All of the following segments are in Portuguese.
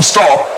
won't stop.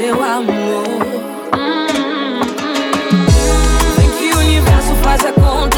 seu amor. Vem que o universo faz a conta.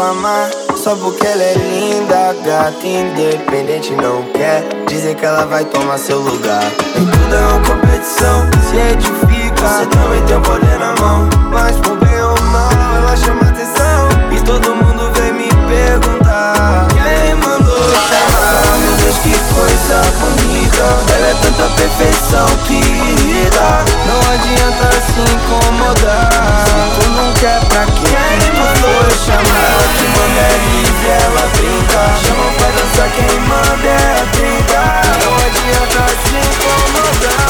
amar Só porque ela é linda, gata independente não quer Dizer que ela vai tomar seu lugar. Nem tudo é uma competição, se edifica Você também tem o poder na mão, mas por bem coisa bonita. Ela é tanta perfeição que irrita Não adianta se incomodar. Se tu não quer pra quem mandou eu chamar Ela que manda é livre, ela brinca. Chama pra dançar, quem manda é brincar Não adianta se incomodar.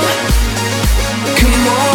more.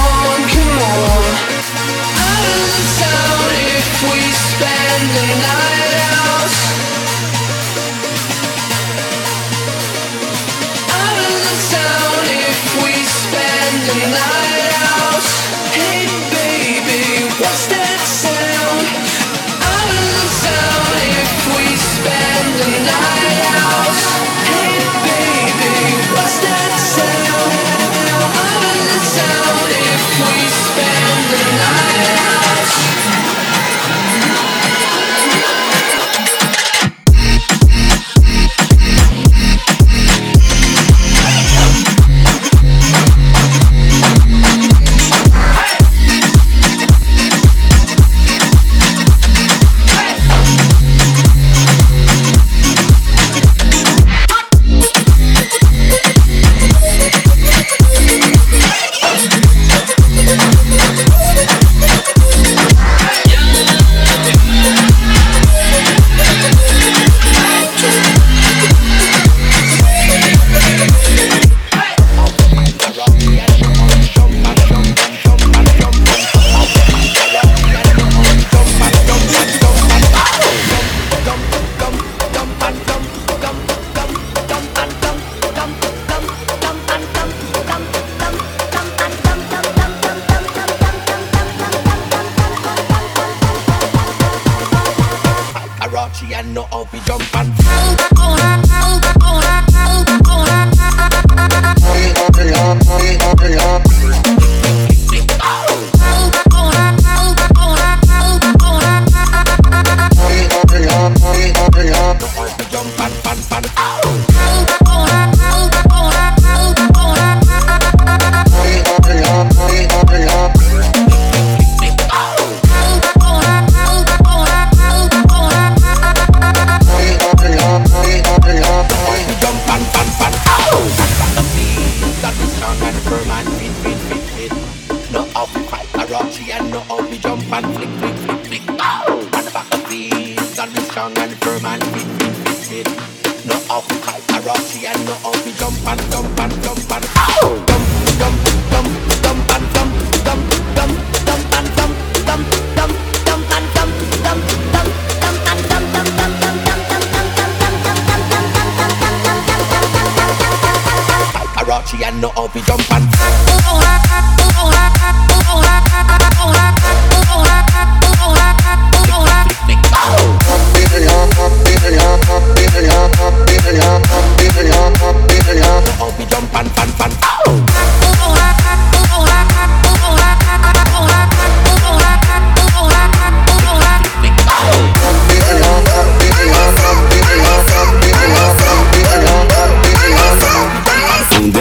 I rock, she and no how we jump and flick, flick, flick.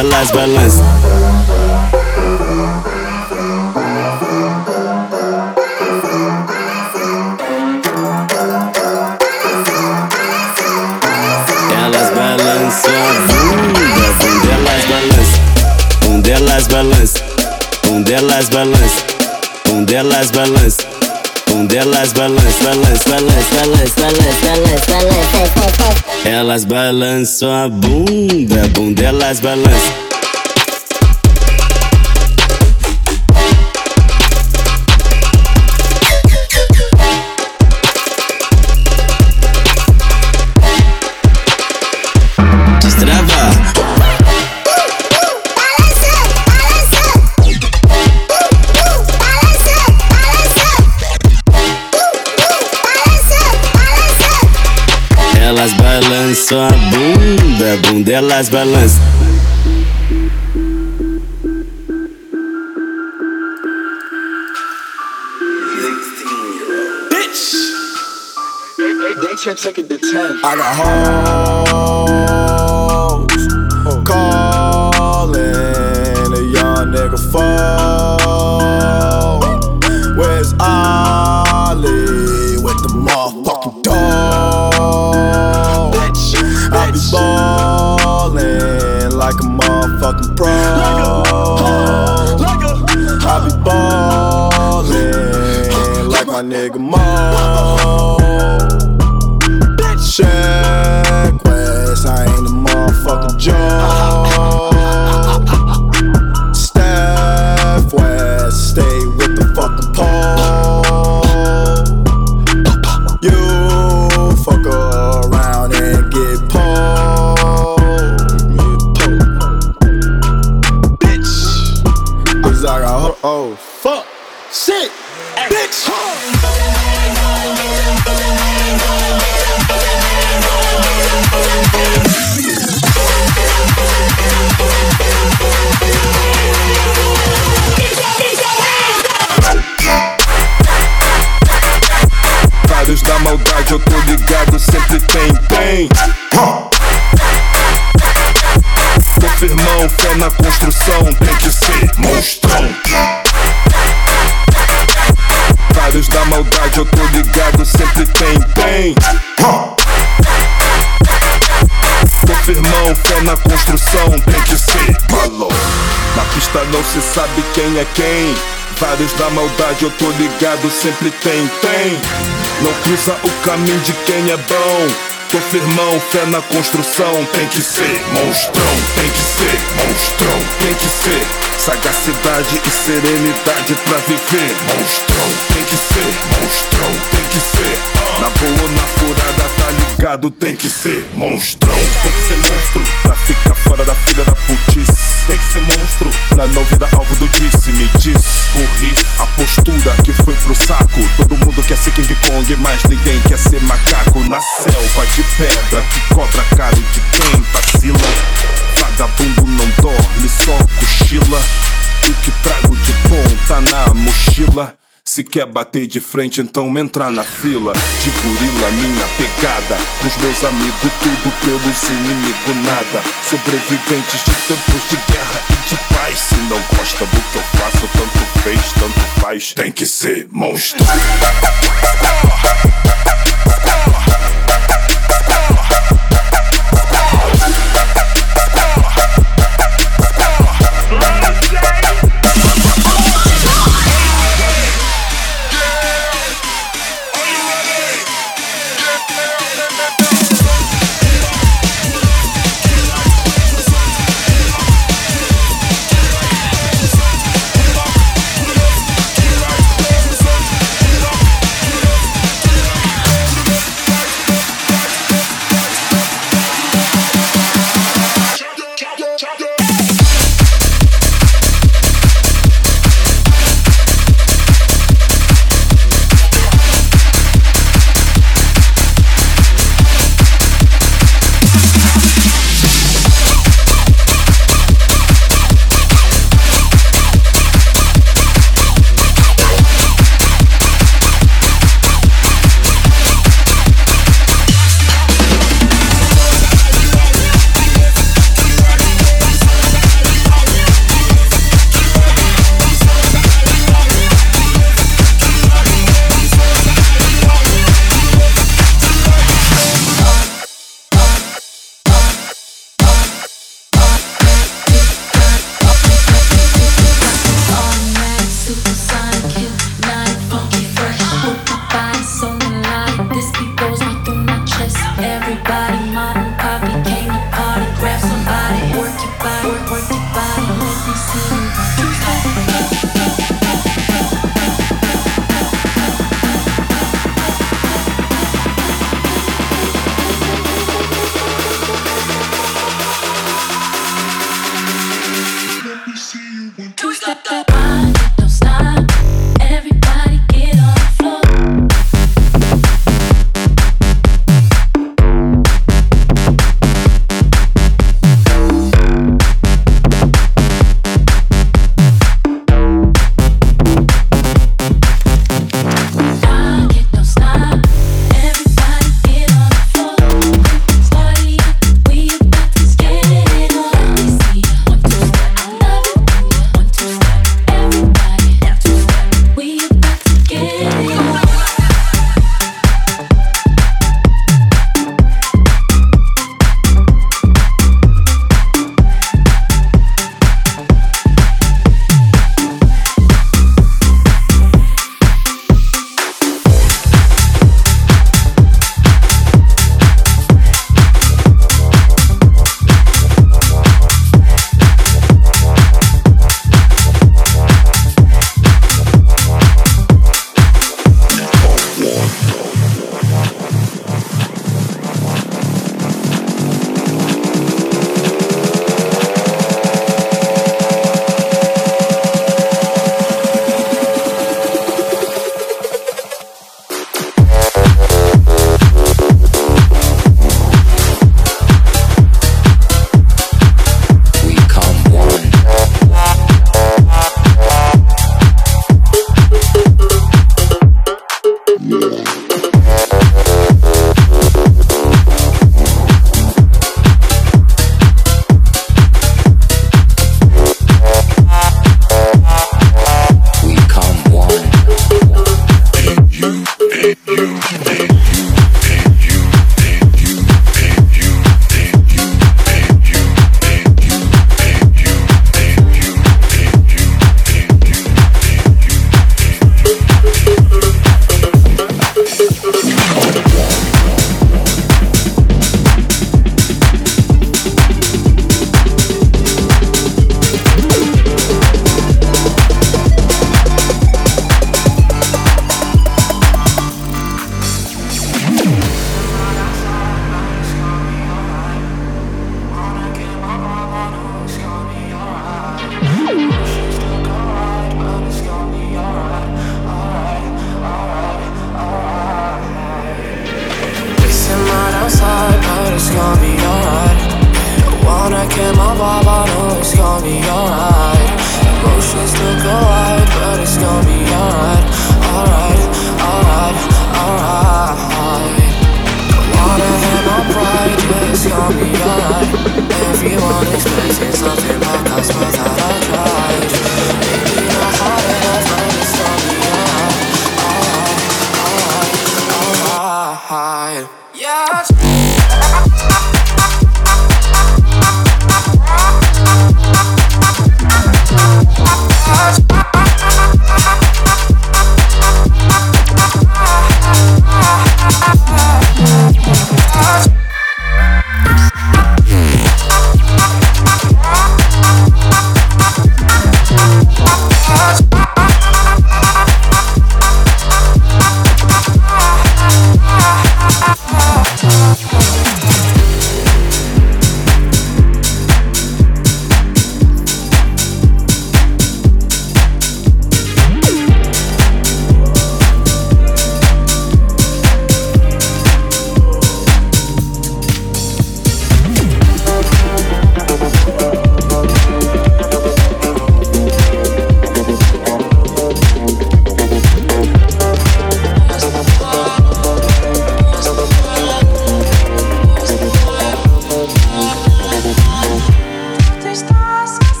elas balançam. Elas balançam bunda, bunda elas balançam, bunda elas balançam, bunda elas balançam bunda, elas balançam, balançam, balançam, balançam, balançam, balançam. Elas balançam a bunda, bunda, elas balançam. balançam a bunda, bunda elas balançam. Bitch! They, they, they take it to 10. I got home. Não se sabe quem é quem. Vários da maldade, eu tô ligado, sempre tem, tem. Não cruza o caminho de quem é bom. Tô firmão, fé na construção, tem que ser monstrão, tem que ser monstrão, tem que ser sagacidade e serenidade pra viver. Monstrão, tem que ser monstrão, tem que ser na boa ou na furada, tá ligado, tem que ser monstrão, tem que ser monstro pra ficar fora da fila da putice. Tem que ser monstro pra não virar alvo do disse, me diz, corri a postura que foi pro saco. Todo mundo quer ser King Kong, mas ninguém quer ser macaco na selva de pedra que cobra caro de quem vacila. Vagabundo não dorme, só cochila. O que trago de bom tá na mochila. Se quer bater de frente, então entra na fila. De gorila, minha pegada. Pros meus amigos, tudo pelos inimigos, nada. Sobreviventes de tempos de guerra e de paz. Se não gosta do que eu faço, tanto fez, tanto faz. Tem que ser monstro.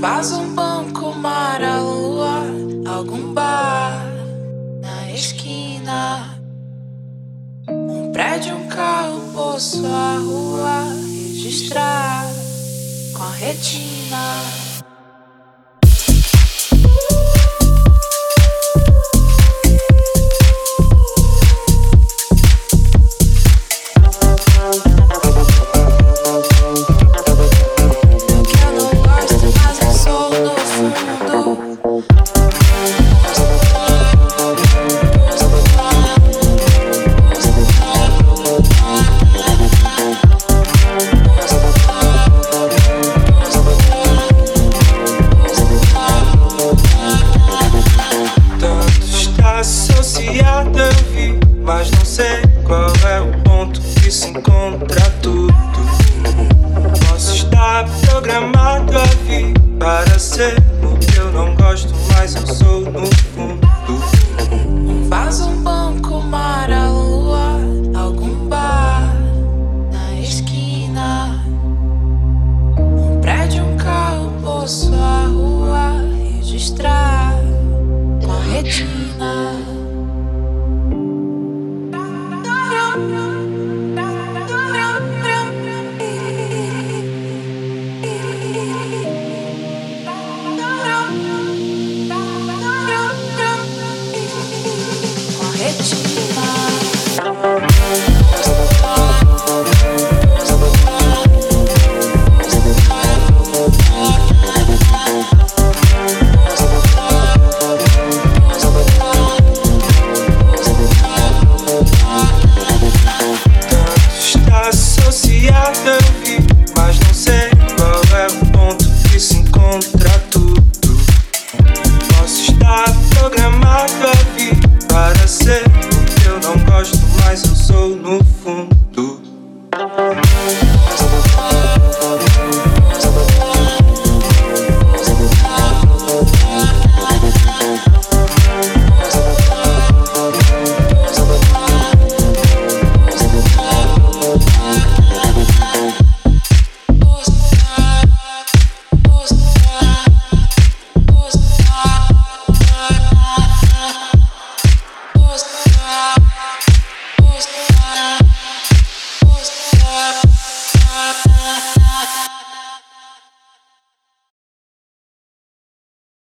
vaso contra tudo. Posso estar programado a vir para ser o que eu não gosto, mas eu sou no fundo. Faz um banco, mar, a lua, algum bar na esquina. Um prédio, um carro, posso a rua, registrar. Corretinho.